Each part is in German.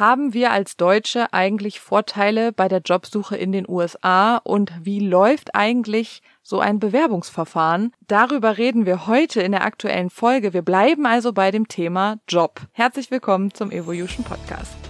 Haben wir als Deutsche eigentlich Vorteile bei der Jobsuche in den USA und wie läuft eigentlich so ein Bewerbungsverfahren? Darüber reden wir heute in der aktuellen Folge. Wir bleiben also bei dem Thema Job. Herzlich willkommen zum Evolution Podcast.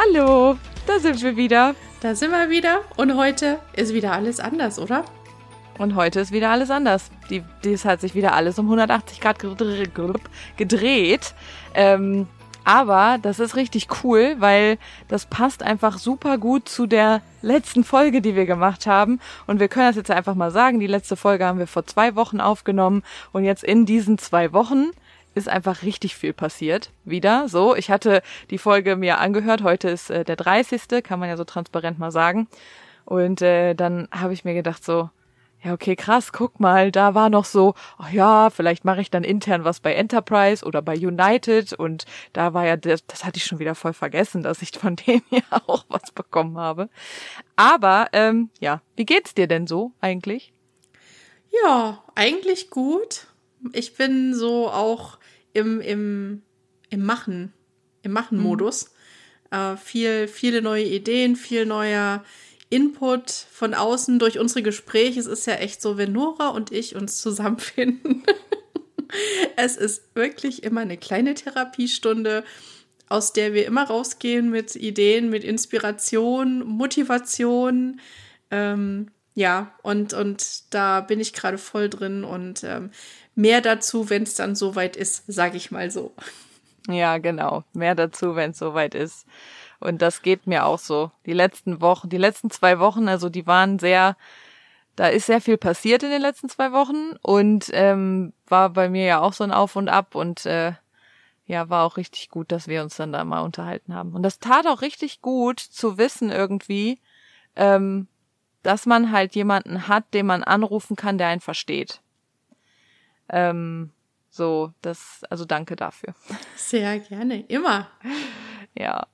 Hallo, da sind wir wieder. Da sind wir wieder und heute ist wieder alles anders, oder? Und heute ist wieder alles anders. Die, dies hat sich wieder alles um 180 Grad gedreht. Ähm, aber das ist richtig cool, weil das passt einfach super gut zu der letzten Folge, die wir gemacht haben. Und wir können das jetzt einfach mal sagen. Die letzte Folge haben wir vor zwei Wochen aufgenommen. Und jetzt in diesen zwei Wochen ist einfach richtig viel passiert. Wieder so. Ich hatte die Folge mir angehört. Heute ist äh, der 30. Kann man ja so transparent mal sagen. Und äh, dann habe ich mir gedacht so, ja, okay, krass, guck mal, da war noch so, oh ja, vielleicht mache ich dann intern was bei Enterprise oder bei United und da war ja, das, das hatte ich schon wieder voll vergessen, dass ich von denen ja auch was bekommen habe. Aber, ähm, ja, wie geht's dir denn so eigentlich? Ja, eigentlich gut. Ich bin so auch im, im, im Machen, im Machen-Modus. Mhm. Äh, viel, viele neue Ideen, viel neuer Input von außen durch unsere Gespräche. Es ist ja echt so, wenn Nora und ich uns zusammenfinden. es ist wirklich immer eine kleine Therapiestunde, aus der wir immer rausgehen mit Ideen, mit Inspiration, Motivation. Ähm, ja, und, und da bin ich gerade voll drin und ähm, mehr dazu, wenn es dann soweit ist, sage ich mal so. Ja, genau. Mehr dazu, wenn es soweit ist. Und das geht mir auch so. Die letzten Wochen, die letzten zwei Wochen, also die waren sehr, da ist sehr viel passiert in den letzten zwei Wochen und ähm, war bei mir ja auch so ein Auf und Ab und äh, ja, war auch richtig gut, dass wir uns dann da mal unterhalten haben. Und das tat auch richtig gut zu wissen irgendwie, ähm, dass man halt jemanden hat, den man anrufen kann, der einen versteht. Ähm, so, das, also danke dafür. Sehr gerne, immer. Ja.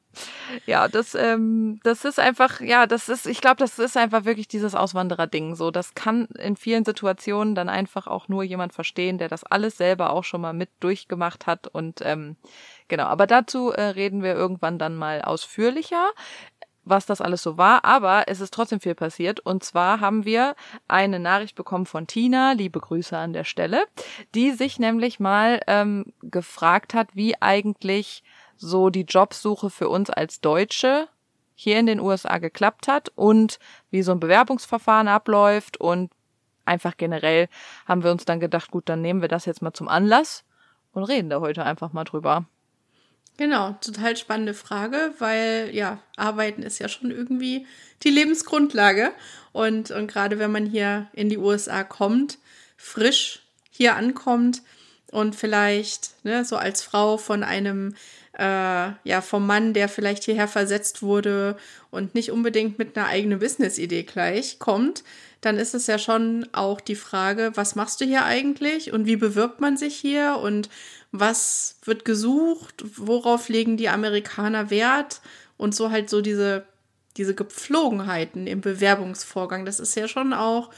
Ja, das, ähm, das ist einfach, ja, das ist, ich glaube, das ist einfach wirklich dieses Auswanderer-Ding. So, das kann in vielen Situationen dann einfach auch nur jemand verstehen, der das alles selber auch schon mal mit durchgemacht hat. Und ähm, genau, aber dazu äh, reden wir irgendwann dann mal ausführlicher was das alles so war, aber es ist trotzdem viel passiert. Und zwar haben wir eine Nachricht bekommen von Tina, liebe Grüße an der Stelle, die sich nämlich mal ähm, gefragt hat, wie eigentlich so die Jobsuche für uns als Deutsche hier in den USA geklappt hat und wie so ein Bewerbungsverfahren abläuft und einfach generell haben wir uns dann gedacht, gut, dann nehmen wir das jetzt mal zum Anlass und reden da heute einfach mal drüber. Genau, total spannende Frage, weil ja, arbeiten ist ja schon irgendwie die Lebensgrundlage. Und, und gerade wenn man hier in die USA kommt, frisch hier ankommt und vielleicht ne, so als Frau von einem, äh, ja, vom Mann, der vielleicht hierher versetzt wurde und nicht unbedingt mit einer eigenen Business-Idee gleich kommt, dann ist es ja schon auch die Frage, was machst du hier eigentlich und wie bewirbt man sich hier und was wird gesucht, worauf legen die Amerikaner Wert und so halt so diese, diese Gepflogenheiten im Bewerbungsvorgang. Das ist ja schon auch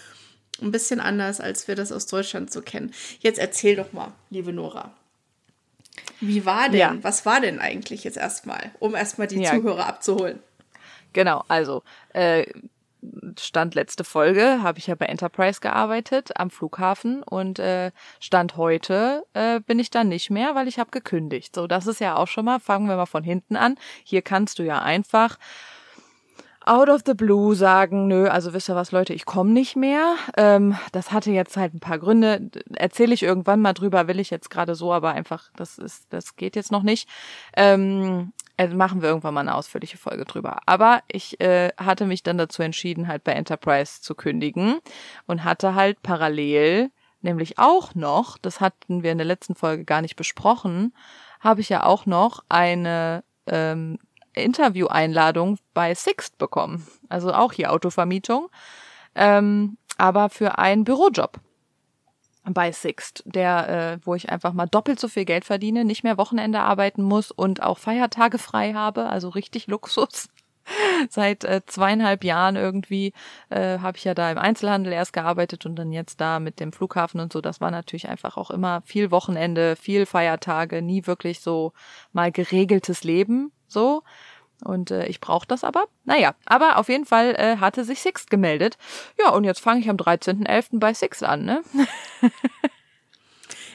ein bisschen anders, als wir das aus Deutschland so kennen. Jetzt erzähl doch mal, liebe Nora. Wie war denn, ja. was war denn eigentlich jetzt erstmal, um erstmal die ja. Zuhörer abzuholen? Genau, also äh, Stand letzte Folge habe ich ja bei Enterprise gearbeitet am Flughafen und äh, Stand heute äh, bin ich dann nicht mehr, weil ich habe gekündigt. So, das ist ja auch schon mal, fangen wir mal von hinten an. Hier kannst du ja einfach out of the blue sagen, nö, also wisst ihr was, Leute, ich komme nicht mehr. Ähm, das hatte jetzt halt ein paar Gründe. Erzähle ich irgendwann mal drüber, will ich jetzt gerade so, aber einfach, das ist, das geht jetzt noch nicht. Ähm, machen wir irgendwann mal eine ausführliche Folge drüber. Aber ich äh, hatte mich dann dazu entschieden, halt bei Enterprise zu kündigen und hatte halt parallel, nämlich auch noch, das hatten wir in der letzten Folge gar nicht besprochen, habe ich ja auch noch eine ähm, Intervieweinladung bei Sixt bekommen. Also auch hier Autovermietung. Ähm, aber für einen Bürojob bei Sixt, der, äh, wo ich einfach mal doppelt so viel Geld verdiene, nicht mehr Wochenende arbeiten muss und auch Feiertage frei habe, also richtig Luxus. Seit äh, zweieinhalb Jahren irgendwie äh, habe ich ja da im Einzelhandel erst gearbeitet und dann jetzt da mit dem Flughafen und so. Das war natürlich einfach auch immer viel Wochenende, viel Feiertage, nie wirklich so mal geregeltes Leben so. Und äh, ich brauche das aber. Naja, aber auf jeden Fall äh, hatte sich Sixt gemeldet. Ja, und jetzt fange ich am 13.11. bei Sixt an, ne?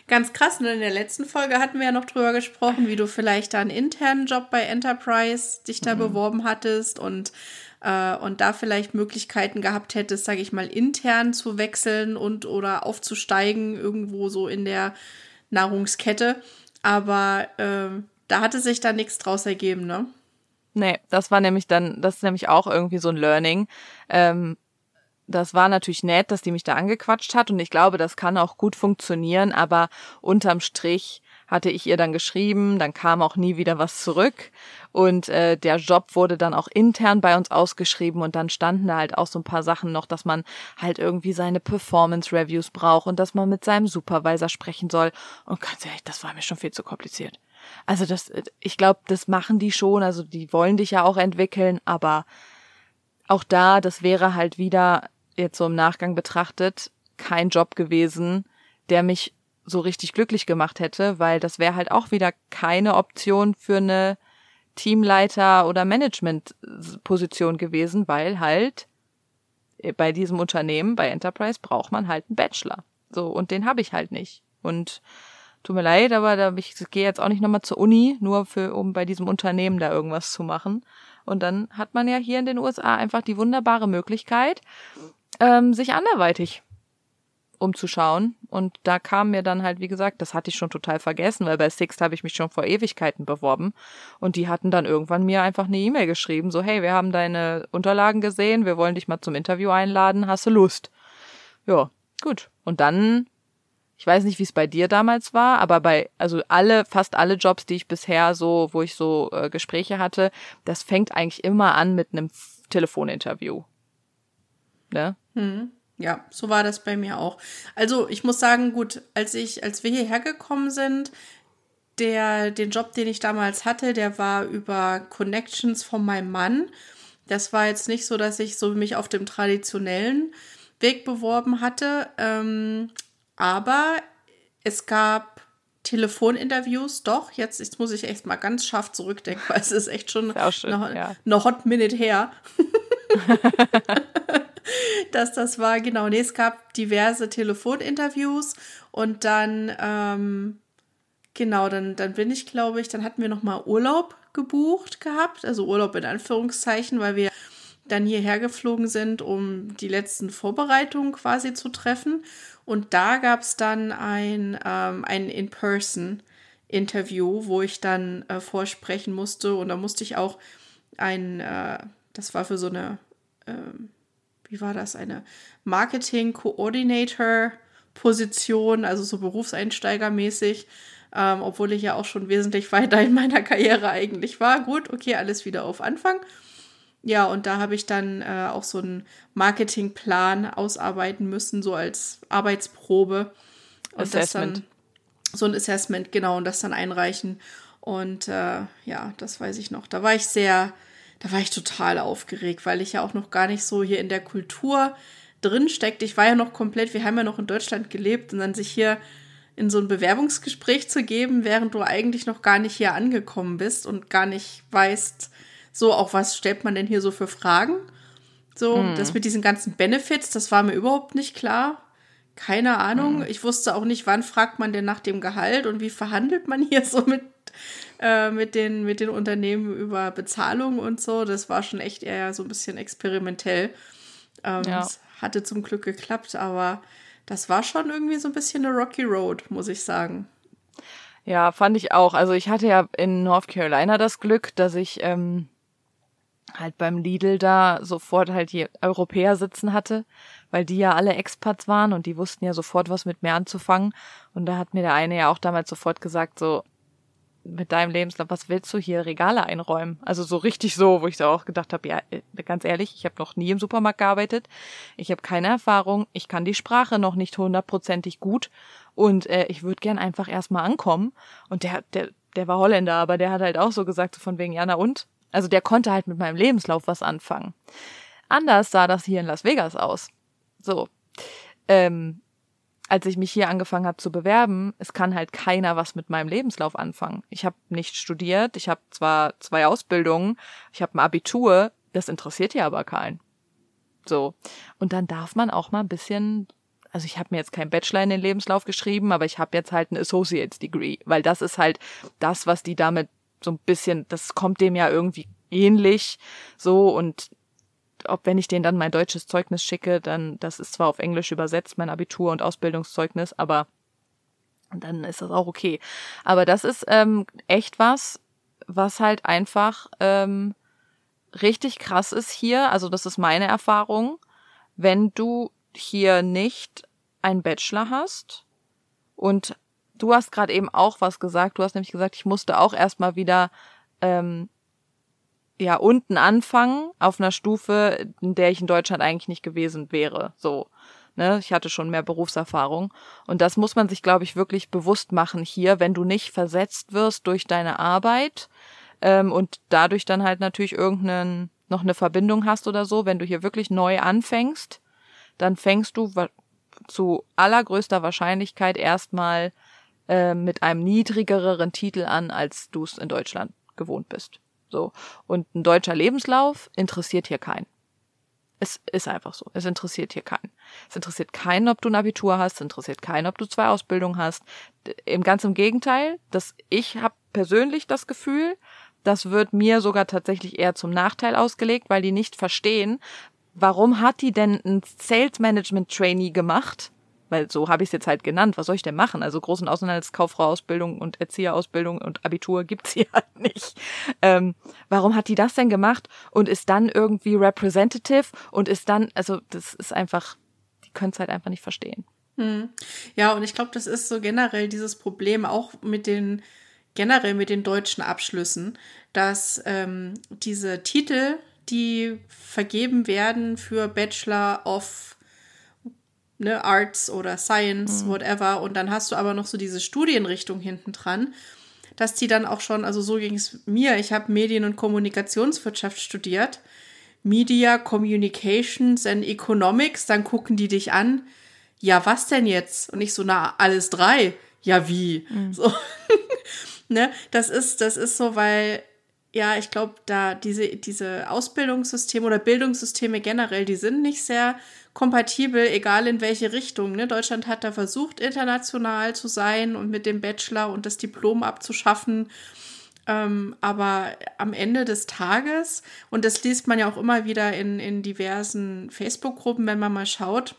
Ganz krass, und in der letzten Folge hatten wir ja noch drüber gesprochen, wie du vielleicht da einen internen Job bei Enterprise dich da mhm. beworben hattest und, äh, und da vielleicht Möglichkeiten gehabt hättest, sage ich mal, intern zu wechseln und oder aufzusteigen, irgendwo so in der Nahrungskette. Aber äh, da hatte sich da nichts draus ergeben, ne? Nee, das war nämlich dann, das ist nämlich auch irgendwie so ein Learning. Ähm, das war natürlich nett, dass die mich da angequatscht hat und ich glaube, das kann auch gut funktionieren, aber unterm Strich hatte ich ihr dann geschrieben, dann kam auch nie wieder was zurück und äh, der Job wurde dann auch intern bei uns ausgeschrieben und dann standen da halt auch so ein paar Sachen noch, dass man halt irgendwie seine Performance Reviews braucht und dass man mit seinem Supervisor sprechen soll und ganz ehrlich, das war mir schon viel zu kompliziert. Also das, ich glaube, das machen die schon, also die wollen dich ja auch entwickeln, aber auch da, das wäre halt wieder jetzt so im Nachgang betrachtet kein Job gewesen, der mich so richtig glücklich gemacht hätte, weil das wäre halt auch wieder keine Option für eine Teamleiter- oder Managementposition gewesen, weil halt bei diesem Unternehmen, bei Enterprise, braucht man halt einen Bachelor. So, und den habe ich halt nicht. Und tut mir leid, aber da ich gehe jetzt auch nicht nochmal zur Uni, nur für, um bei diesem Unternehmen da irgendwas zu machen. Und dann hat man ja hier in den USA einfach die wunderbare Möglichkeit, ähm, sich anderweitig umzuschauen. Und da kam mir dann halt, wie gesagt, das hatte ich schon total vergessen, weil bei Sixt habe ich mich schon vor Ewigkeiten beworben. Und die hatten dann irgendwann mir einfach eine E-Mail geschrieben, so, hey, wir haben deine Unterlagen gesehen, wir wollen dich mal zum Interview einladen, hast du Lust? Ja, gut. Und dann ich weiß nicht, wie es bei dir damals war, aber bei, also alle, fast alle Jobs, die ich bisher so, wo ich so äh, Gespräche hatte, das fängt eigentlich immer an mit einem Telefoninterview. Ne? Hm. Ja, so war das bei mir auch. Also ich muss sagen, gut, als ich, als wir hierher gekommen sind, der, den Job, den ich damals hatte, der war über Connections von meinem Mann. Das war jetzt nicht so, dass ich so mich auf dem traditionellen Weg beworben hatte. Ähm, aber es gab Telefoninterviews, doch, jetzt, jetzt muss ich echt mal ganz scharf zurückdenken, weil es ist echt schon schön, noch, ja. eine Hot Minute her. dass das war, genau. Nee, es gab diverse Telefoninterviews und dann, ähm, genau, dann, dann bin ich, glaube ich, dann hatten wir nochmal Urlaub gebucht gehabt, also Urlaub in Anführungszeichen, weil wir dann hierher geflogen sind, um die letzten Vorbereitungen quasi zu treffen. Und da gab es dann ein, ähm, ein In-Person-Interview, wo ich dann äh, vorsprechen musste. Und da musste ich auch ein, äh, das war für so eine, äh, wie war das, eine Marketing-Coordinator-Position, also so berufseinsteigermäßig. Ähm, obwohl ich ja auch schon wesentlich weiter in meiner Karriere eigentlich war. Gut, okay, alles wieder auf Anfang. Ja, und da habe ich dann äh, auch so einen Marketingplan ausarbeiten müssen, so als Arbeitsprobe. Und Assessment. Das dann, so ein Assessment, genau, und das dann einreichen. Und äh, ja, das weiß ich noch. Da war ich sehr, da war ich total aufgeregt, weil ich ja auch noch gar nicht so hier in der Kultur drin steckt. Ich war ja noch komplett, wir haben ja noch in Deutschland gelebt und dann sich hier in so ein Bewerbungsgespräch zu geben, während du eigentlich noch gar nicht hier angekommen bist und gar nicht weißt, so, auch was stellt man denn hier so für Fragen? So, mhm. das mit diesen ganzen Benefits, das war mir überhaupt nicht klar. Keine Ahnung. Mhm. Ich wusste auch nicht, wann fragt man denn nach dem Gehalt und wie verhandelt man hier so mit, äh, mit, den, mit den Unternehmen über Bezahlung und so. Das war schon echt eher so ein bisschen experimentell. Ähm, ja. Das hatte zum Glück geklappt, aber das war schon irgendwie so ein bisschen eine Rocky Road, muss ich sagen. Ja, fand ich auch. Also ich hatte ja in North Carolina das Glück, dass ich ähm, halt beim Lidl da sofort halt die Europäer sitzen hatte, weil die ja alle Expats waren und die wussten ja sofort was mit mir anzufangen. Und da hat mir der eine ja auch damals sofort gesagt, so, mit deinem Lebenslauf, was willst du hier Regale einräumen? Also so richtig so, wo ich so auch gedacht habe, ja, äh, ganz ehrlich, ich habe noch nie im Supermarkt gearbeitet, ich habe keine Erfahrung, ich kann die Sprache noch nicht hundertprozentig gut und äh, ich würde gern einfach erstmal ankommen. Und der, der, der war Holländer, aber der hat halt auch so gesagt, so von wegen, ja, na und? Also der konnte halt mit meinem Lebenslauf was anfangen. Anders sah das hier in Las Vegas aus. So. Ähm, als ich mich hier angefangen habe zu bewerben, es kann halt keiner was mit meinem Lebenslauf anfangen. Ich habe nicht studiert, ich habe zwar zwei Ausbildungen, ich habe ein Abitur, das interessiert ja aber keinen. So. Und dann darf man auch mal ein bisschen also ich habe mir jetzt kein Bachelor in den Lebenslauf geschrieben, aber ich habe jetzt halt ein Associate's Degree, weil das ist halt das, was die damit so ein bisschen, das kommt dem ja irgendwie ähnlich so und ob wenn ich denen dann mein deutsches Zeugnis schicke, dann das ist zwar auf Englisch übersetzt, mein Abitur und Ausbildungszeugnis, aber dann ist das auch okay. Aber das ist ähm, echt was, was halt einfach ähm, richtig krass ist hier. Also das ist meine Erfahrung. Wenn du hier nicht einen Bachelor hast und du hast gerade eben auch was gesagt. Du hast nämlich gesagt, ich musste auch erstmal wieder ähm, ja unten anfangen auf einer Stufe, in der ich in Deutschland eigentlich nicht gewesen wäre. So. Ne, ich hatte schon mehr Berufserfahrung. Und das muss man sich, glaube ich, wirklich bewusst machen hier, wenn du nicht versetzt wirst durch deine Arbeit ähm, und dadurch dann halt natürlich irgendeinen noch eine Verbindung hast oder so, wenn du hier wirklich neu anfängst, dann fängst du zu allergrößter Wahrscheinlichkeit erstmal äh, mit einem niedrigeren Titel an, als du es in Deutschland gewohnt bist. So. Und ein deutscher Lebenslauf interessiert hier keinen. Es ist einfach so. Es interessiert hier keinen. Es interessiert keinen, ob du ein Abitur hast. Es interessiert keinen, ob du zwei Ausbildungen hast. Im ganz im Gegenteil. Das, ich habe persönlich das Gefühl, das wird mir sogar tatsächlich eher zum Nachteil ausgelegt, weil die nicht verstehen, warum hat die denn ein Sales Management Trainee gemacht? Weil so habe ich es jetzt halt genannt. Was soll ich denn machen? Also großen Außenhandelskauffrau-Ausbildung und Erzieherausbildung und Abitur gibt's hier halt nicht. Ähm, warum hat die das denn gemacht und ist dann irgendwie representative und ist dann, also das ist einfach, die können es halt einfach nicht verstehen. Hm. Ja, und ich glaube, das ist so generell dieses Problem auch mit den generell mit den deutschen Abschlüssen, dass ähm, diese Titel die vergeben werden für Bachelor of ne, Arts oder Science, mhm. whatever. Und dann hast du aber noch so diese Studienrichtung hinten dran, dass die dann auch schon, also so ging es mir, ich habe Medien- und Kommunikationswirtschaft studiert. Media, Communications and Economics, dann gucken die dich an. Ja, was denn jetzt? Und ich so, na, alles drei. Ja, wie? Mhm. So. ne, das ist, das ist so, weil ja, ich glaube, da diese, diese Ausbildungssysteme oder Bildungssysteme generell, die sind nicht sehr kompatibel, egal in welche Richtung. Ne? Deutschland hat da versucht, international zu sein und mit dem Bachelor und das Diplom abzuschaffen. Ähm, aber am Ende des Tages, und das liest man ja auch immer wieder in, in diversen Facebook-Gruppen, wenn man mal schaut,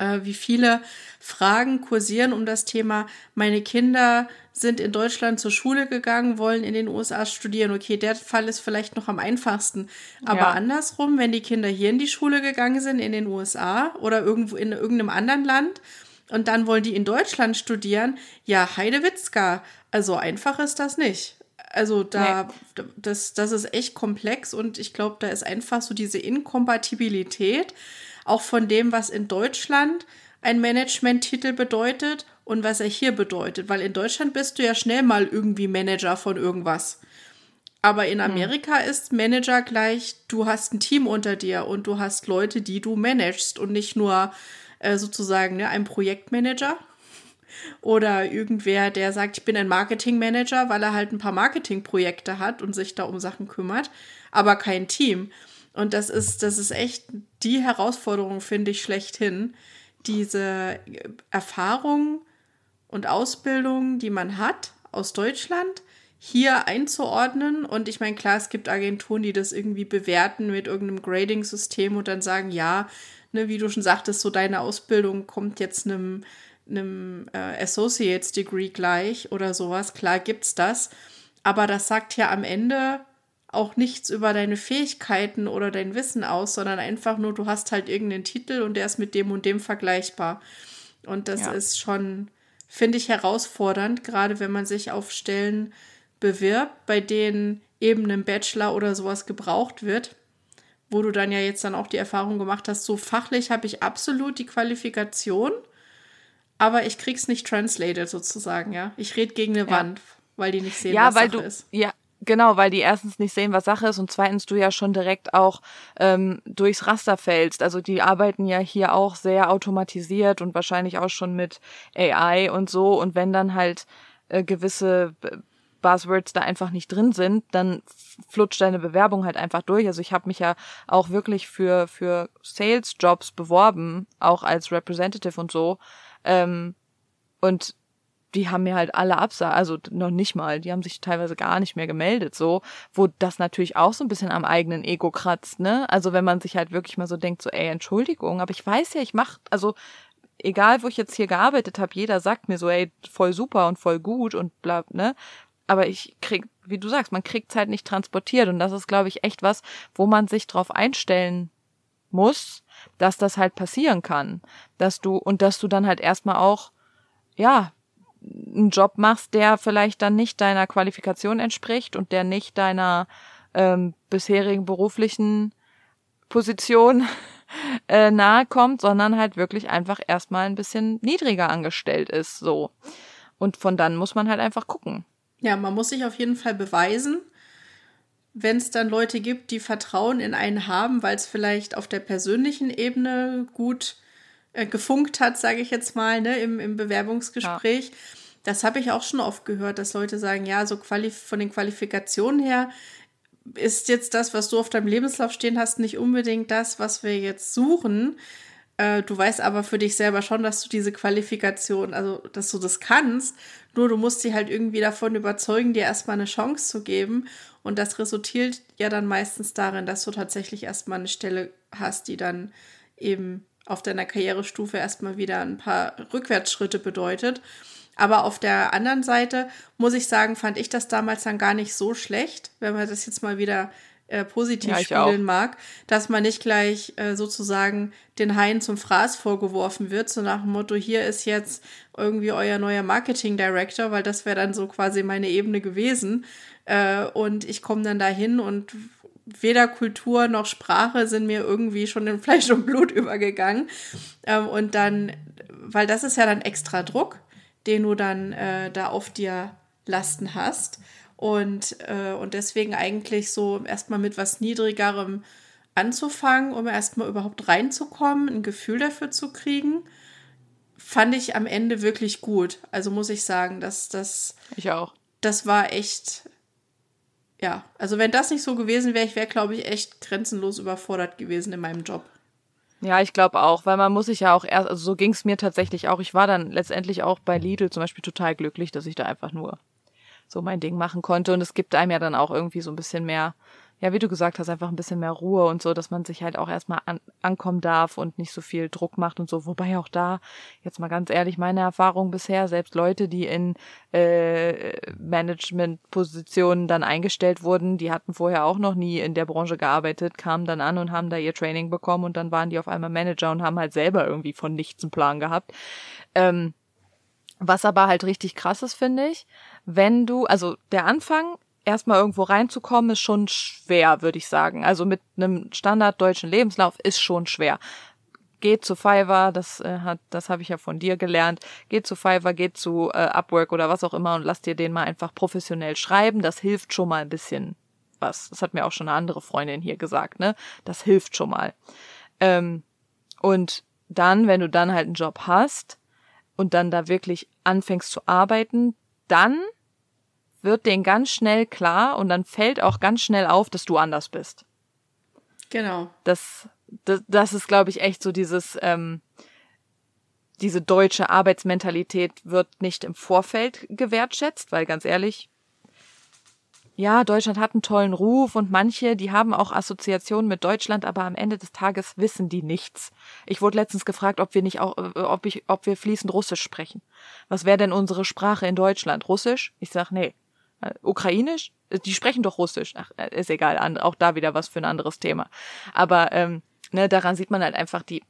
äh, wie viele Fragen kursieren um das Thema, meine Kinder sind in Deutschland zur Schule gegangen, wollen in den USA studieren. Okay, der Fall ist vielleicht noch am einfachsten. Aber ja. andersrum, wenn die Kinder hier in die Schule gegangen sind, in den USA oder irgendwo in irgendeinem anderen Land, und dann wollen die in Deutschland studieren, ja, Heidewitzka. Also einfach ist das nicht. Also da, nee. das, das ist echt komplex und ich glaube, da ist einfach so diese Inkompatibilität auch von dem, was in Deutschland ein Management-Titel bedeutet und was er hier bedeutet. Weil in Deutschland bist du ja schnell mal irgendwie Manager von irgendwas. Aber in hm. Amerika hm. ist Manager gleich, du hast ein Team unter dir und du hast Leute, die du managst und nicht nur äh, sozusagen ne, ein Projektmanager oder irgendwer, der sagt, ich bin ein Marketingmanager, weil er halt ein paar Marketingprojekte hat und sich da um Sachen kümmert, aber kein Team. Und das ist, das ist echt die Herausforderung, finde ich, schlechthin. Diese Erfahrung und Ausbildung, die man hat aus Deutschland, hier einzuordnen. Und ich meine, klar, es gibt Agenturen, die das irgendwie bewerten mit irgendeinem Grading-System und dann sagen, ja, ne, wie du schon sagtest, so deine Ausbildung kommt jetzt einem, einem äh, Associates Degree gleich oder sowas. Klar gibt's das. Aber das sagt ja am Ende auch nichts über deine Fähigkeiten oder dein Wissen aus, sondern einfach nur, du hast halt irgendeinen Titel und der ist mit dem und dem vergleichbar. Und das ja. ist schon, finde ich, herausfordernd, gerade wenn man sich auf Stellen bewirbt, bei denen eben ein Bachelor oder sowas gebraucht wird, wo du dann ja jetzt dann auch die Erfahrung gemacht hast, so fachlich habe ich absolut die Qualifikation, aber ich krieg's nicht translated sozusagen, ja. Ich rede gegen eine ja. Wand, weil die nicht sehen, ja, was weil Sache du, ist. Ja, Genau, weil die erstens nicht sehen, was Sache ist und zweitens du ja schon direkt auch ähm, durchs Raster fällst. Also die arbeiten ja hier auch sehr automatisiert und wahrscheinlich auch schon mit AI und so. Und wenn dann halt äh, gewisse Buzzwords da einfach nicht drin sind, dann flutscht deine Bewerbung halt einfach durch. Also ich habe mich ja auch wirklich für für Sales Jobs beworben, auch als Representative und so. Ähm, und die haben mir halt alle absah, also noch nicht mal, die haben sich teilweise gar nicht mehr gemeldet, so, wo das natürlich auch so ein bisschen am eigenen Ego kratzt, ne? Also wenn man sich halt wirklich mal so denkt, so, ey, Entschuldigung, aber ich weiß ja, ich mach, also egal, wo ich jetzt hier gearbeitet habe, jeder sagt mir so, ey, voll super und voll gut und bla, ne? Aber ich krieg, wie du sagst, man kriegt's halt nicht transportiert und das ist, glaube ich, echt was, wo man sich drauf einstellen muss, dass das halt passieren kann, dass du und dass du dann halt erstmal auch ja, einen Job machst, der vielleicht dann nicht deiner Qualifikation entspricht und der nicht deiner ähm, bisherigen beruflichen Position äh, nahe kommt, sondern halt wirklich einfach erstmal ein bisschen niedriger angestellt ist, so. Und von dann muss man halt einfach gucken. Ja, man muss sich auf jeden Fall beweisen, wenn es dann Leute gibt, die Vertrauen in einen haben, weil es vielleicht auf der persönlichen Ebene gut äh, gefunkt hat, sage ich jetzt mal, ne, im, im Bewerbungsgespräch. Ja. Das habe ich auch schon oft gehört, dass Leute sagen, ja, so quali von den Qualifikationen her ist jetzt das, was du auf deinem Lebenslauf stehen hast, nicht unbedingt das, was wir jetzt suchen. Äh, du weißt aber für dich selber schon, dass du diese Qualifikation, also dass du das kannst. Nur du musst sie halt irgendwie davon überzeugen, dir erstmal eine Chance zu geben. Und das resultiert ja dann meistens darin, dass du tatsächlich erstmal eine Stelle hast, die dann eben auf deiner Karrierestufe erstmal wieder ein paar Rückwärtsschritte bedeutet. Aber auf der anderen Seite muss ich sagen, fand ich das damals dann gar nicht so schlecht, wenn man das jetzt mal wieder äh, positiv ja, spielen auch. mag, dass man nicht gleich äh, sozusagen den Haien zum Fraß vorgeworfen wird, so nach dem Motto, hier ist jetzt irgendwie euer neuer Marketing Director, weil das wäre dann so quasi meine Ebene gewesen. Äh, und ich komme dann dahin und weder Kultur noch Sprache sind mir irgendwie schon in Fleisch und Blut übergegangen. Ähm, und dann, weil das ist ja dann extra Druck, den du dann äh, da auf dir lasten hast. Und, äh, und deswegen eigentlich so erstmal mit was Niedrigerem anzufangen, um erstmal überhaupt reinzukommen, ein Gefühl dafür zu kriegen, fand ich am Ende wirklich gut. Also muss ich sagen, dass das. Ich auch. Das war echt ja, also wenn das nicht so gewesen wäre, ich wäre, glaube ich, echt grenzenlos überfordert gewesen in meinem Job. Ja, ich glaube auch, weil man muss sich ja auch erst, also so ging es mir tatsächlich auch. Ich war dann letztendlich auch bei Lidl zum Beispiel total glücklich, dass ich da einfach nur so mein Ding machen konnte. Und es gibt einem ja dann auch irgendwie so ein bisschen mehr ja, wie du gesagt hast, einfach ein bisschen mehr Ruhe und so, dass man sich halt auch erstmal an, ankommen darf und nicht so viel Druck macht und so. Wobei auch da, jetzt mal ganz ehrlich, meine Erfahrung bisher, selbst Leute, die in äh, Management-Positionen dann eingestellt wurden, die hatten vorher auch noch nie in der Branche gearbeitet, kamen dann an und haben da ihr Training bekommen und dann waren die auf einmal Manager und haben halt selber irgendwie von nichts einen Plan gehabt. Ähm, was aber halt richtig krass ist, finde ich, wenn du, also der Anfang erstmal irgendwo reinzukommen, ist schon schwer, würde ich sagen. Also mit einem standarddeutschen Lebenslauf ist schon schwer. Geht zu Fiverr, das äh, hat, das habe ich ja von dir gelernt. Geht zu Fiverr, geht zu äh, Upwork oder was auch immer und lass dir den mal einfach professionell schreiben. Das hilft schon mal ein bisschen was. Das hat mir auch schon eine andere Freundin hier gesagt, ne? Das hilft schon mal. Ähm, und dann, wenn du dann halt einen Job hast und dann da wirklich anfängst zu arbeiten, dann wird denen ganz schnell klar und dann fällt auch ganz schnell auf, dass du anders bist. Genau. Das, das, das ist, glaube ich, echt so dieses, ähm, diese deutsche Arbeitsmentalität wird nicht im Vorfeld gewertschätzt, weil ganz ehrlich, ja, Deutschland hat einen tollen Ruf und manche, die haben auch Assoziationen mit Deutschland, aber am Ende des Tages wissen die nichts. Ich wurde letztens gefragt, ob wir nicht auch, äh, ob ich, ob wir fließend Russisch sprechen. Was wäre denn unsere Sprache in Deutschland? Russisch? Ich sag, nee. Äh, Ukrainisch? Die sprechen doch Russisch. Ach, äh, ist egal, auch da wieder was für ein anderes Thema. Aber ähm, ne, daran sieht man halt einfach, die,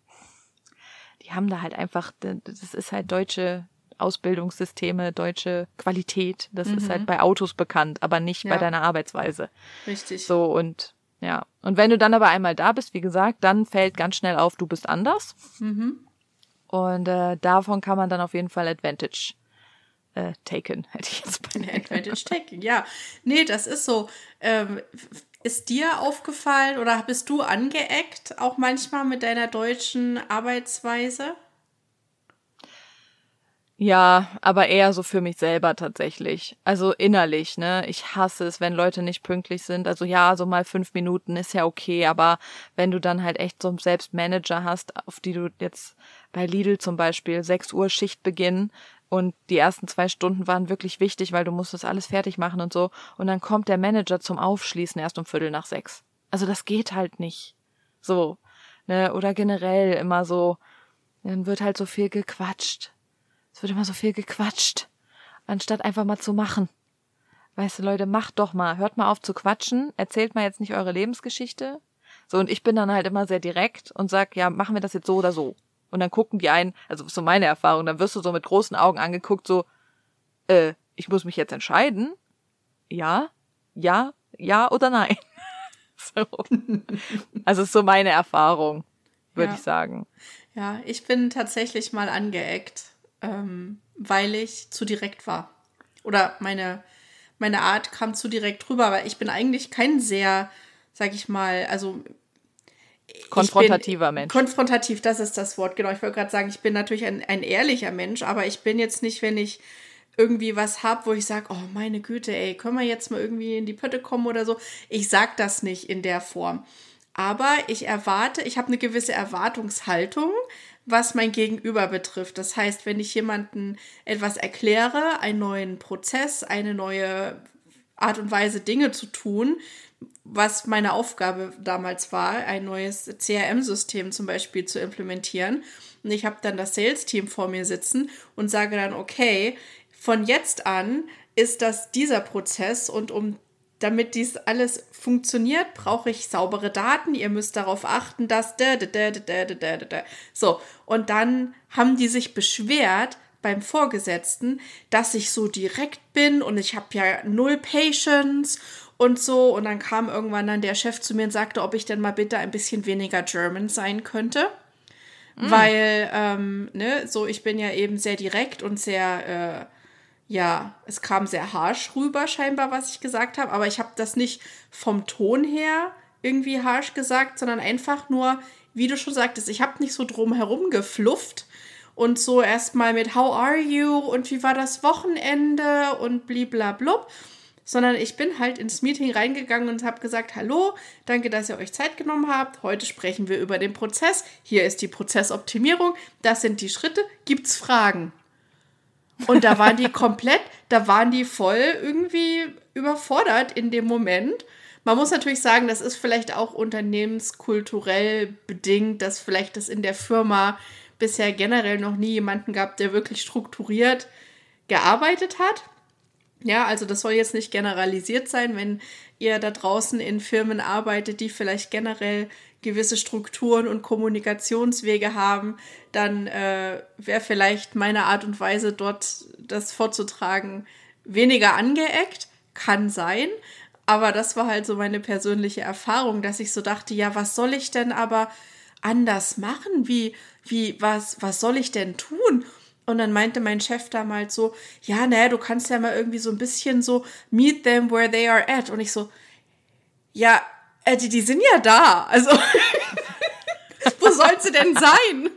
die haben da halt einfach, das ist halt deutsche Ausbildungssysteme, deutsche Qualität. Das mhm. ist halt mhm. bei Autos bekannt, aber nicht ja. bei deiner Arbeitsweise. Richtig. So und ja. Und wenn du dann aber einmal da bist, wie gesagt, dann fällt ganz schnell auf, du bist anders. Mhm. Und äh, davon kann man dann auf jeden Fall Advantage äh, taken, hätte ich jetzt bei Advantage taken, ja. Nee, das ist so. Ähm, ist dir aufgefallen oder bist du angeeckt, auch manchmal mit deiner deutschen Arbeitsweise? Ja, aber eher so für mich selber tatsächlich. Also innerlich, ne? Ich hasse es, wenn Leute nicht pünktlich sind. Also ja, so mal fünf Minuten ist ja okay, aber wenn du dann halt echt so einen Selbstmanager hast, auf die du jetzt bei Lidl zum Beispiel sechs Uhr Schichtbeginn und die ersten zwei Stunden waren wirklich wichtig, weil du musstest alles fertig machen und so. Und dann kommt der Manager zum Aufschließen erst um Viertel nach sechs. Also das geht halt nicht. So, ne? Oder generell immer so, dann wird halt so viel gequatscht es wird immer so viel gequatscht, anstatt einfach mal zu machen. Weißt du, Leute, macht doch mal. Hört mal auf zu quatschen. Erzählt mal jetzt nicht eure Lebensgeschichte. So, und ich bin dann halt immer sehr direkt und sag, ja, machen wir das jetzt so oder so. Und dann gucken die einen, also so meine Erfahrung, dann wirst du so mit großen Augen angeguckt, so, äh, ich muss mich jetzt entscheiden. Ja, ja, ja oder nein. so. Also ist so meine Erfahrung, würde ja. ich sagen. Ja, ich bin tatsächlich mal angeeckt ähm, weil ich zu direkt war. Oder meine, meine Art kam zu direkt rüber, weil ich bin eigentlich kein sehr, sag ich mal, also konfrontativer Mensch. Konfrontativ, das ist das Wort, genau. Ich wollte gerade sagen, ich bin natürlich ein, ein ehrlicher Mensch, aber ich bin jetzt nicht, wenn ich irgendwie was habe, wo ich sage, oh meine Güte, ey, können wir jetzt mal irgendwie in die Pötte kommen oder so. Ich sag das nicht in der Form. Aber ich erwarte, ich habe eine gewisse Erwartungshaltung, was mein Gegenüber betrifft. Das heißt, wenn ich jemanden etwas erkläre, einen neuen Prozess, eine neue Art und Weise, Dinge zu tun, was meine Aufgabe damals war, ein neues CRM-System zum Beispiel zu implementieren. Und ich habe dann das Sales-Team vor mir sitzen und sage dann, okay, von jetzt an ist das dieser Prozess und um damit dies alles funktioniert, brauche ich saubere Daten. Ihr müsst darauf achten, dass. So, und dann haben die sich beschwert beim Vorgesetzten, dass ich so direkt bin und ich habe ja null Patience und so. Und dann kam irgendwann dann der Chef zu mir und sagte, ob ich denn mal bitte ein bisschen weniger German sein könnte. Mm. Weil, ähm, ne, so, ich bin ja eben sehr direkt und sehr. Äh, ja, es kam sehr harsh rüber, scheinbar, was ich gesagt habe, aber ich habe das nicht vom Ton her irgendwie harsh gesagt, sondern einfach nur, wie du schon sagtest, ich habe nicht so drum herum geflufft und so erstmal mit How are you und wie war das Wochenende und bliblablub, sondern ich bin halt ins Meeting reingegangen und habe gesagt, hallo, danke, dass ihr euch Zeit genommen habt. Heute sprechen wir über den Prozess. Hier ist die Prozessoptimierung. Das sind die Schritte. Gibt's Fragen? Und da waren die komplett, da waren die voll irgendwie überfordert in dem Moment. Man muss natürlich sagen, das ist vielleicht auch unternehmenskulturell bedingt, dass vielleicht das in der Firma bisher generell noch nie jemanden gab, der wirklich strukturiert gearbeitet hat. Ja, also das soll jetzt nicht generalisiert sein, wenn ihr da draußen in Firmen arbeitet, die vielleicht generell gewisse Strukturen und Kommunikationswege haben, dann äh, wäre vielleicht meine Art und Weise, dort das vorzutragen, weniger angeeckt. Kann sein. Aber das war halt so meine persönliche Erfahrung, dass ich so dachte, ja, was soll ich denn aber anders machen? Wie, wie, was, was soll ich denn tun? Und dann meinte mein Chef damals so, ja, naja, du kannst ja mal irgendwie so ein bisschen so meet them where they are at. Und ich so, ja, äh, die, die sind ja da. Also, wo soll sie denn sein?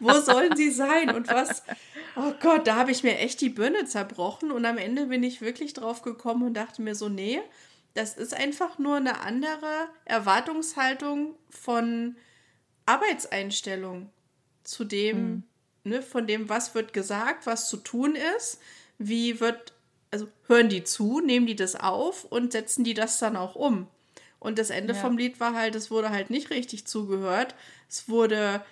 wo sollen sie sein? Und was? Oh Gott, da habe ich mir echt die Birne zerbrochen. Und am Ende bin ich wirklich drauf gekommen und dachte mir so, nee, Das ist einfach nur eine andere Erwartungshaltung von Arbeitseinstellung zu dem, mhm. ne, von dem, was wird gesagt, was zu tun ist, wie wird, also hören die zu, nehmen die das auf und setzen die das dann auch um. Und das Ende ja. vom Lied war halt, es wurde halt nicht richtig zugehört. Es wurde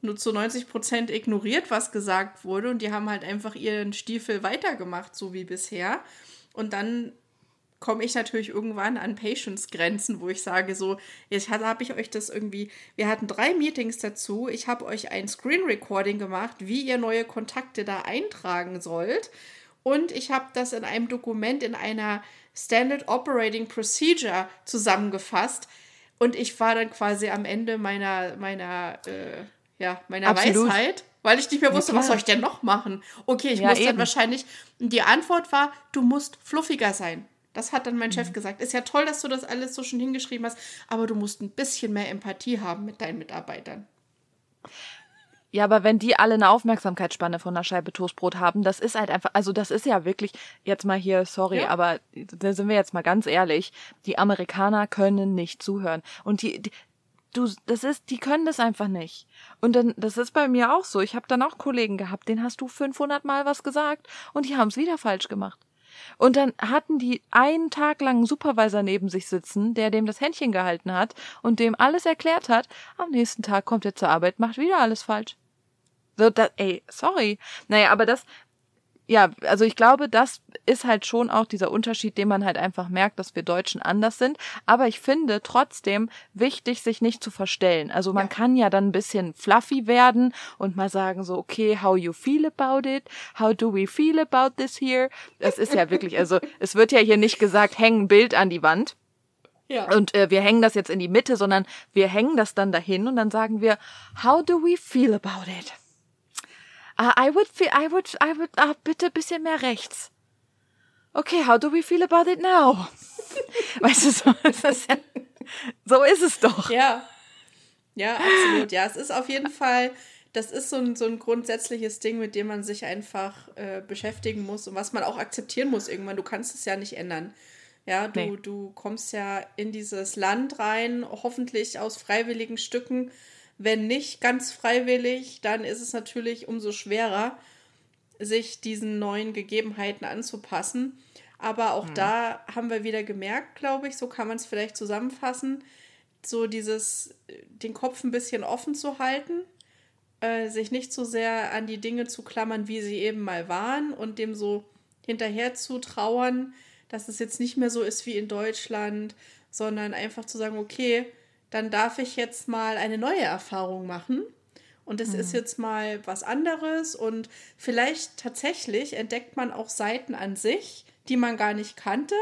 nur zu 90 Prozent ignoriert, was gesagt wurde. Und die haben halt einfach ihren Stiefel weitergemacht, so wie bisher. Und dann komme ich natürlich irgendwann an Patience-Grenzen, wo ich sage, so, jetzt habe ich euch das irgendwie, wir hatten drei Meetings dazu, ich habe euch ein Screen-Recording gemacht, wie ihr neue Kontakte da eintragen sollt. Und ich habe das in einem Dokument in einer Standard Operating Procedure zusammengefasst. Und ich war dann quasi am Ende meiner, meiner, äh, ja, meiner Absolut. Weisheit, weil ich nicht mehr wusste, ja, was soll ich denn noch machen? Okay, ich ja, muss eben. dann wahrscheinlich. Die Antwort war, du musst fluffiger sein. Das hat dann mein mhm. Chef gesagt. Ist ja toll, dass du das alles so schon hingeschrieben hast, aber du musst ein bisschen mehr Empathie haben mit deinen Mitarbeitern. Ja, aber wenn die alle eine Aufmerksamkeitsspanne von einer Scheibe Toastbrot haben, das ist halt einfach, also das ist ja wirklich, jetzt mal hier, sorry, ja. aber da sind wir jetzt mal ganz ehrlich, die Amerikaner können nicht zuhören. Und die, die du, das ist, die können das einfach nicht. Und dann, das ist bei mir auch so. Ich habe dann auch Kollegen gehabt, denen hast du 500 Mal was gesagt und die haben es wieder falsch gemacht. Und dann hatten die einen Tag lang einen Supervisor neben sich sitzen, der dem das Händchen gehalten hat und dem alles erklärt hat. Am nächsten Tag kommt er zur Arbeit, macht wieder alles falsch. So, das, ey, sorry. Naja, aber das, ja, also ich glaube, das ist halt schon auch dieser Unterschied, den man halt einfach merkt, dass wir Deutschen anders sind. Aber ich finde trotzdem wichtig, sich nicht zu verstellen. Also man ja. kann ja dann ein bisschen fluffy werden und mal sagen so, okay, how you feel about it? How do we feel about this here? Das ist ja wirklich, also es wird ja hier nicht gesagt, häng ein Bild an die Wand. Ja. Und äh, wir hängen das jetzt in die Mitte, sondern wir hängen das dann dahin und dann sagen wir, how do we feel about it? Uh, I would feel, I would, I would, uh, bitte bisschen mehr rechts. Okay, how do we feel about it now? weißt du, so ist, das ja, so ist es doch. Ja. Ja, absolut. Ja, es ist auf jeden Fall, das ist so ein, so ein grundsätzliches Ding, mit dem man sich einfach äh, beschäftigen muss und was man auch akzeptieren muss irgendwann. Du kannst es ja nicht ändern. Ja, du, nee. du kommst ja in dieses Land rein, hoffentlich aus freiwilligen Stücken wenn nicht ganz freiwillig, dann ist es natürlich umso schwerer, sich diesen neuen Gegebenheiten anzupassen. Aber auch mhm. da haben wir wieder gemerkt, glaube ich, so kann man es vielleicht zusammenfassen, so dieses, den Kopf ein bisschen offen zu halten, äh, sich nicht so sehr an die Dinge zu klammern, wie sie eben mal waren und dem so hinterher zu trauern, dass es jetzt nicht mehr so ist wie in Deutschland, sondern einfach zu sagen, okay, dann darf ich jetzt mal eine neue Erfahrung machen. Und es mhm. ist jetzt mal was anderes und vielleicht tatsächlich entdeckt man auch Seiten an sich, die man gar nicht kannte.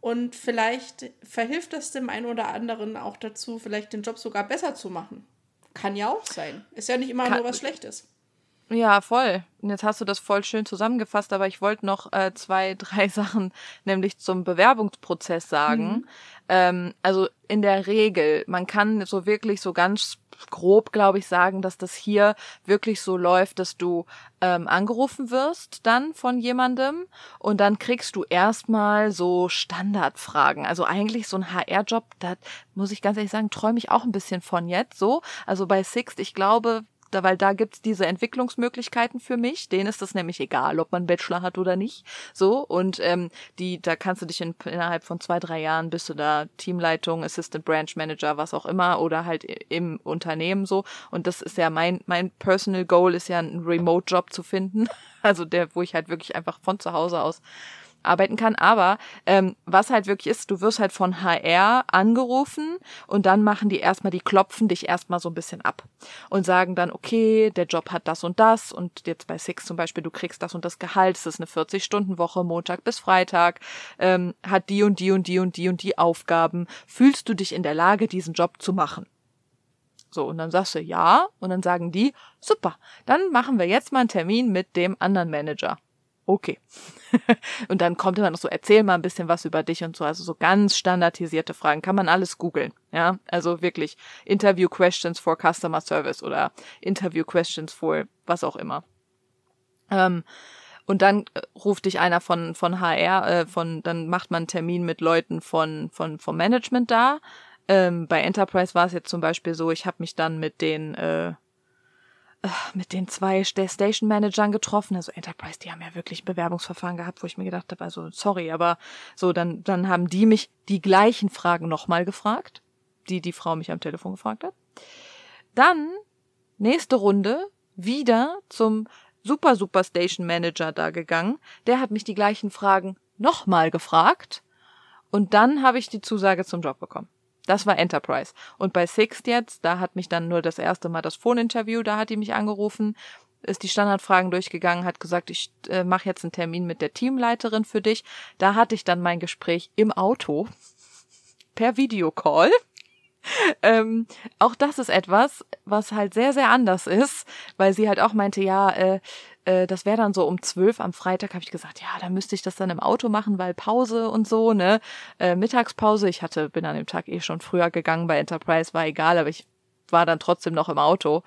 Und vielleicht verhilft das dem einen oder anderen auch dazu, vielleicht den Job sogar besser zu machen. Kann ja auch sein. Ist ja nicht immer Kann, nur was Schlechtes. Ja, voll. Und jetzt hast du das voll schön zusammengefasst, aber ich wollte noch äh, zwei, drei Sachen nämlich zum Bewerbungsprozess sagen. Mhm. Ähm, also in der Regel, man kann so wirklich so ganz grob, glaube ich, sagen, dass das hier wirklich so läuft, dass du ähm, angerufen wirst dann von jemandem und dann kriegst du erstmal so Standardfragen. Also eigentlich so ein HR-Job, da muss ich ganz ehrlich sagen, träume ich auch ein bisschen von jetzt so. Also bei Sixt, ich glaube, da, weil da gibt's diese Entwicklungsmöglichkeiten für mich. Denen ist das nämlich egal, ob man Bachelor hat oder nicht. So und ähm, die, da kannst du dich in, innerhalb von zwei drei Jahren bist du da Teamleitung, Assistant Branch Manager, was auch immer oder halt im Unternehmen so. Und das ist ja mein mein Personal Goal ist ja ein Remote Job zu finden, also der, wo ich halt wirklich einfach von zu Hause aus arbeiten kann. Aber ähm, was halt wirklich ist, du wirst halt von HR angerufen und dann machen die erstmal, die klopfen dich erstmal so ein bisschen ab und sagen dann, okay, der Job hat das und das und jetzt bei Six zum Beispiel, du kriegst das und das Gehalt, es ist eine 40-Stunden-Woche, Montag bis Freitag, ähm, hat die und die und die und die und die Aufgaben. Fühlst du dich in der Lage, diesen Job zu machen? So, und dann sagst du ja, und dann sagen die, super, dann machen wir jetzt mal einen Termin mit dem anderen Manager okay. und dann kommt immer noch so, erzähl mal ein bisschen was über dich und so. Also so ganz standardisierte Fragen. Kann man alles googeln. Ja, also wirklich Interview Questions for Customer Service oder Interview Questions for was auch immer. Ähm, Und dann äh, ruft dich einer von, von HR, äh, von, dann macht man einen Termin mit Leuten von, von, vom Management da. Ähm, bei Enterprise war es jetzt zum Beispiel so, ich habe mich dann mit den, äh, mit den zwei Station Managern getroffen. Also Enterprise, die haben ja wirklich Bewerbungsverfahren gehabt, wo ich mir gedacht habe, also sorry, aber so, dann, dann haben die mich die gleichen Fragen nochmal gefragt, die die Frau mich am Telefon gefragt hat. Dann, nächste Runde, wieder zum Super Super Station Manager da gegangen. Der hat mich die gleichen Fragen nochmal gefragt. Und dann habe ich die Zusage zum Job bekommen. Das war Enterprise. Und bei Sixt jetzt, da hat mich dann nur das erste Mal das Phone-Interview, da hat die mich angerufen, ist die Standardfragen durchgegangen, hat gesagt, ich äh, mache jetzt einen Termin mit der Teamleiterin für dich. Da hatte ich dann mein Gespräch im Auto per Videocall. ähm, auch das ist etwas, was halt sehr, sehr anders ist, weil sie halt auch meinte, ja, äh, äh, das wäre dann so um zwölf am Freitag, habe ich gesagt, ja, da müsste ich das dann im Auto machen, weil Pause und so, ne? Äh, Mittagspause, ich hatte, bin an dem Tag eh schon früher gegangen bei Enterprise, war egal, aber ich war dann trotzdem noch im Auto.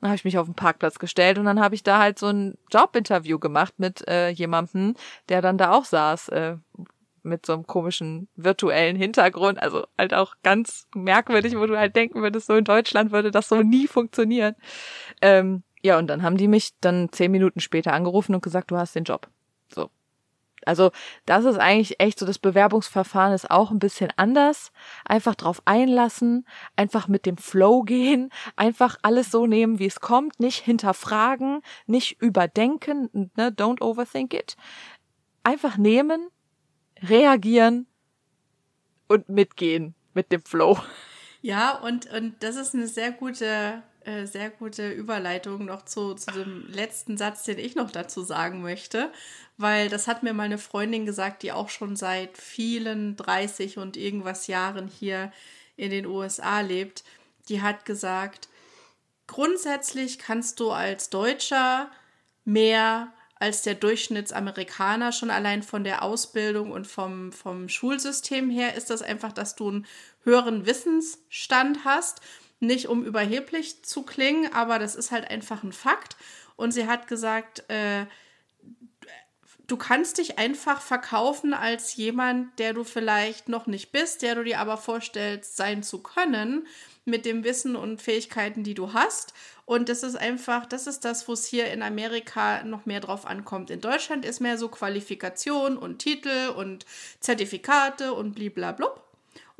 Dann habe ich mich auf den Parkplatz gestellt und dann habe ich da halt so ein Jobinterview gemacht mit äh, jemandem, der dann da auch saß, äh, mit so einem komischen virtuellen Hintergrund. Also halt auch ganz merkwürdig, wo du halt denken würdest, so in Deutschland würde das so nie funktionieren. Ähm, ja, und dann haben die mich dann zehn Minuten später angerufen und gesagt, du hast den Job. So. Also das ist eigentlich echt so, das Bewerbungsverfahren ist auch ein bisschen anders. Einfach drauf einlassen, einfach mit dem Flow gehen, einfach alles so nehmen, wie es kommt, nicht hinterfragen, nicht überdenken, ne, don't overthink it. Einfach nehmen, reagieren und mitgehen mit dem Flow. Ja, und, und das ist eine sehr gute, äh, sehr gute Überleitung noch zu, zu dem letzten Satz, den ich noch dazu sagen möchte, weil das hat mir mal eine Freundin gesagt, die auch schon seit vielen 30 und irgendwas Jahren hier in den USA lebt. Die hat gesagt, grundsätzlich kannst du als Deutscher mehr als der Durchschnittsamerikaner. Schon allein von der Ausbildung und vom, vom Schulsystem her ist das einfach, dass du einen höheren Wissensstand hast. Nicht um überheblich zu klingen, aber das ist halt einfach ein Fakt. Und sie hat gesagt, äh, du kannst dich einfach verkaufen als jemand, der du vielleicht noch nicht bist, der du dir aber vorstellst, sein zu können, mit dem Wissen und Fähigkeiten, die du hast. Und das ist einfach, das ist das, wo es hier in Amerika noch mehr drauf ankommt. In Deutschland ist mehr so Qualifikation und Titel und Zertifikate und bliblablub.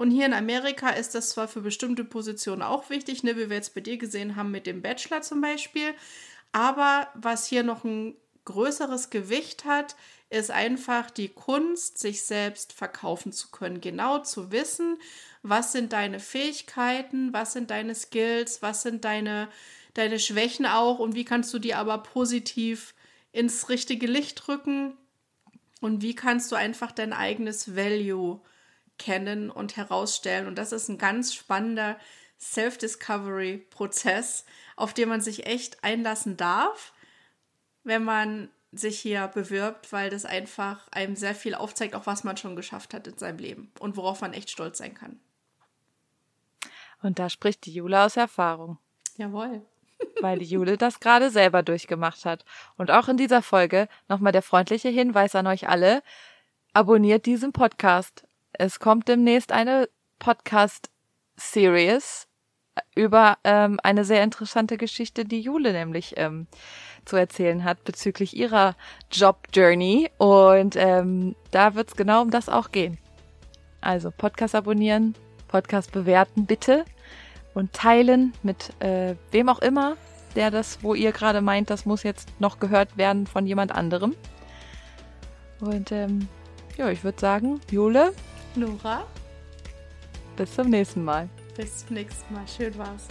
Und hier in Amerika ist das zwar für bestimmte Positionen auch wichtig, ne, wie wir jetzt bei dir gesehen haben mit dem Bachelor zum Beispiel, aber was hier noch ein größeres Gewicht hat, ist einfach die Kunst, sich selbst verkaufen zu können. Genau zu wissen, was sind deine Fähigkeiten, was sind deine Skills, was sind deine, deine Schwächen auch und wie kannst du die aber positiv ins richtige Licht rücken und wie kannst du einfach dein eigenes Value kennen und herausstellen. Und das ist ein ganz spannender Self-Discovery-Prozess, auf den man sich echt einlassen darf, wenn man sich hier bewirbt, weil das einfach einem sehr viel aufzeigt, auch was man schon geschafft hat in seinem Leben und worauf man echt stolz sein kann. Und da spricht die Jule aus Erfahrung. Jawohl. Weil die Jule das gerade selber durchgemacht hat. Und auch in dieser Folge nochmal der freundliche Hinweis an euch alle. Abonniert diesen Podcast. Es kommt demnächst eine Podcast-Series über ähm, eine sehr interessante Geschichte, die Jule nämlich ähm, zu erzählen hat bezüglich ihrer Job-Journey. Und ähm, da wird es genau um das auch gehen. Also Podcast abonnieren, Podcast bewerten bitte und teilen mit äh, wem auch immer, der das, wo ihr gerade meint, das muss jetzt noch gehört werden von jemand anderem. Und ähm, ja, ich würde sagen, Jule. Nora. Bis zum nächsten Mal. Bis zum nächsten Mal. Schön war's.